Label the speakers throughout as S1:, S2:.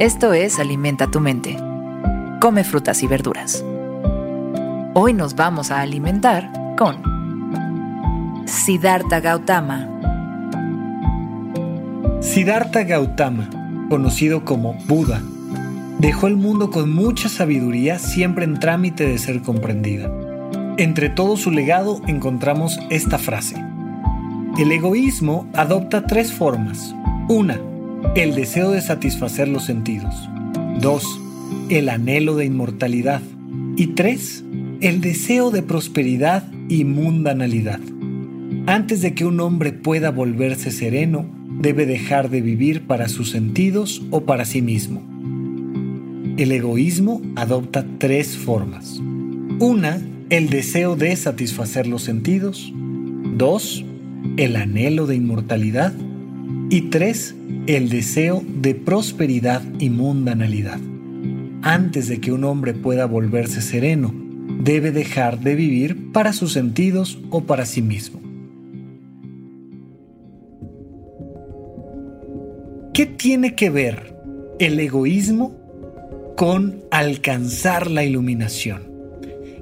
S1: Esto es Alimenta tu mente. Come frutas y verduras. Hoy nos vamos a alimentar con Siddhartha Gautama.
S2: Siddhartha Gautama, conocido como Buda, dejó el mundo con mucha sabiduría siempre en trámite de ser comprendida. Entre todo su legado encontramos esta frase. El egoísmo adopta tres formas. Una, el deseo de satisfacer los sentidos. Dos, el anhelo de inmortalidad. Y tres, el deseo de prosperidad y mundanalidad. Antes de que un hombre pueda volverse sereno, debe dejar de vivir para sus sentidos o para sí mismo. El egoísmo adopta tres formas. Una, el deseo de satisfacer los sentidos. Dos, el anhelo de inmortalidad. Y tres, el deseo de prosperidad y mundanalidad. Antes de que un hombre pueda volverse sereno, debe dejar de vivir para sus sentidos o para sí mismo. ¿Qué tiene que ver el egoísmo con alcanzar la iluminación?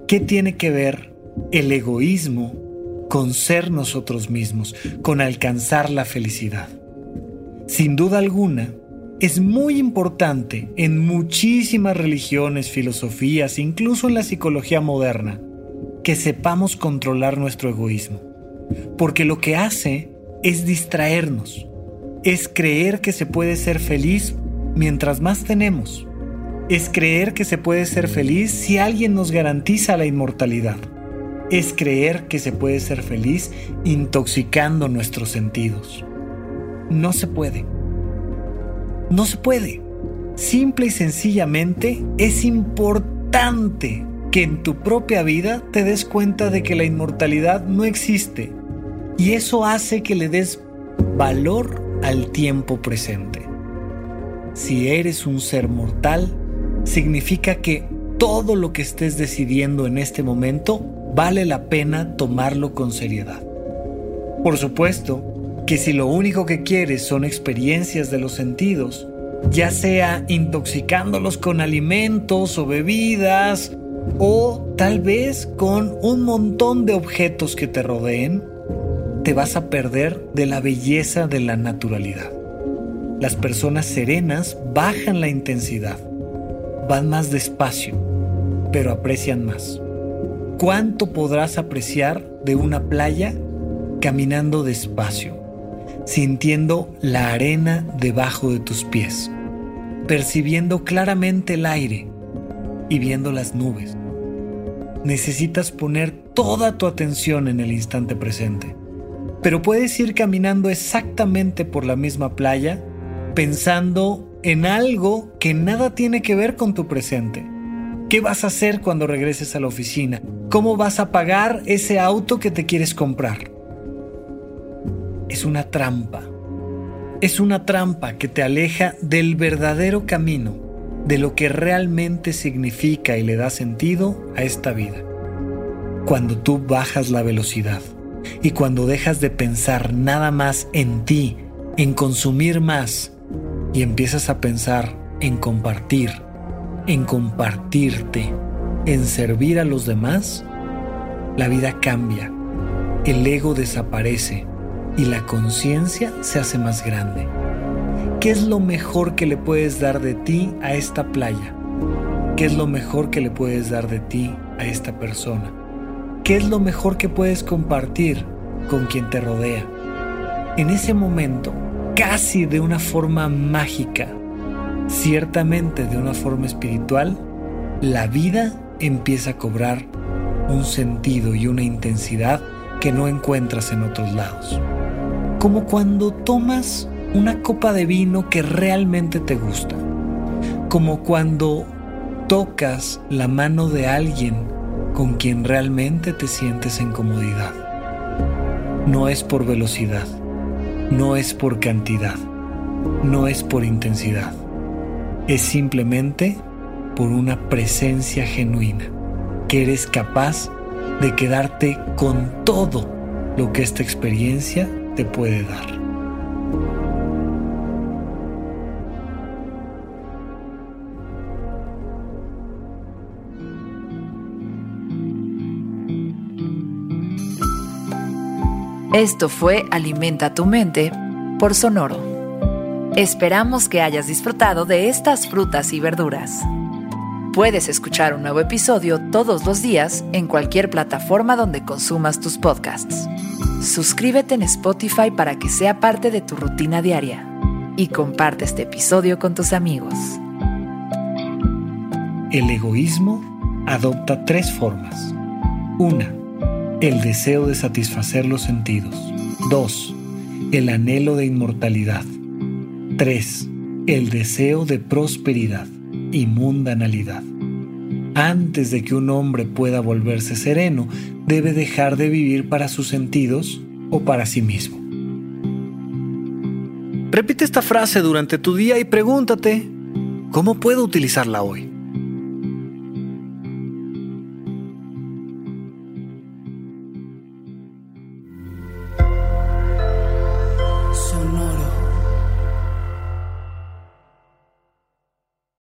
S2: ¿Qué tiene que ver el egoísmo con ser nosotros mismos, con alcanzar la felicidad? Sin duda alguna, es muy importante en muchísimas religiones, filosofías, incluso en la psicología moderna, que sepamos controlar nuestro egoísmo. Porque lo que hace es distraernos, es creer que se puede ser feliz mientras más tenemos, es creer que se puede ser feliz si alguien nos garantiza la inmortalidad, es creer que se puede ser feliz intoxicando nuestros sentidos. No se puede. No se puede. Simple y sencillamente es importante que en tu propia vida te des cuenta de que la inmortalidad no existe. Y eso hace que le des valor al tiempo presente. Si eres un ser mortal, significa que todo lo que estés decidiendo en este momento vale la pena tomarlo con seriedad. Por supuesto, que si lo único que quieres son experiencias de los sentidos, ya sea intoxicándolos con alimentos o bebidas, o tal vez con un montón de objetos que te rodeen, te vas a perder de la belleza de la naturalidad. Las personas serenas bajan la intensidad, van más despacio, pero aprecian más. ¿Cuánto podrás apreciar de una playa caminando despacio? Sintiendo la arena debajo de tus pies, percibiendo claramente el aire y viendo las nubes. Necesitas poner toda tu atención en el instante presente, pero puedes ir caminando exactamente por la misma playa pensando en algo que nada tiene que ver con tu presente. ¿Qué vas a hacer cuando regreses a la oficina? ¿Cómo vas a pagar ese auto que te quieres comprar? Es una trampa. Es una trampa que te aleja del verdadero camino, de lo que realmente significa y le da sentido a esta vida. Cuando tú bajas la velocidad y cuando dejas de pensar nada más en ti, en consumir más y empiezas a pensar en compartir, en compartirte, en servir a los demás, la vida cambia, el ego desaparece y la conciencia se hace más grande. ¿Qué es lo mejor que le puedes dar de ti a esta playa? ¿Qué es lo mejor que le puedes dar de ti a esta persona? ¿Qué es lo mejor que puedes compartir con quien te rodea? En ese momento, casi de una forma mágica, ciertamente de una forma espiritual, la vida empieza a cobrar un sentido y una intensidad que no encuentras en otros lados como cuando tomas una copa de vino que realmente te gusta, como cuando tocas la mano de alguien con quien realmente te sientes en comodidad. No es por velocidad, no es por cantidad, no es por intensidad, es simplemente por una presencia genuina, que eres capaz de quedarte con todo lo que esta experiencia te puede dar.
S1: Esto fue Alimenta tu mente por Sonoro. Esperamos que hayas disfrutado de estas frutas y verduras. Puedes escuchar un nuevo episodio todos los días en cualquier plataforma donde consumas tus podcasts. Suscríbete en Spotify para que sea parte de tu rutina diaria y comparte este episodio con tus amigos.
S2: El egoísmo adopta tres formas. Una, el deseo de satisfacer los sentidos. 2. El anhelo de inmortalidad. 3. El deseo de prosperidad y mundanalidad. Antes de que un hombre pueda volverse sereno, debe dejar de vivir para sus sentidos o para sí mismo. Repite esta frase durante tu día y pregúntate, ¿cómo puedo utilizarla hoy?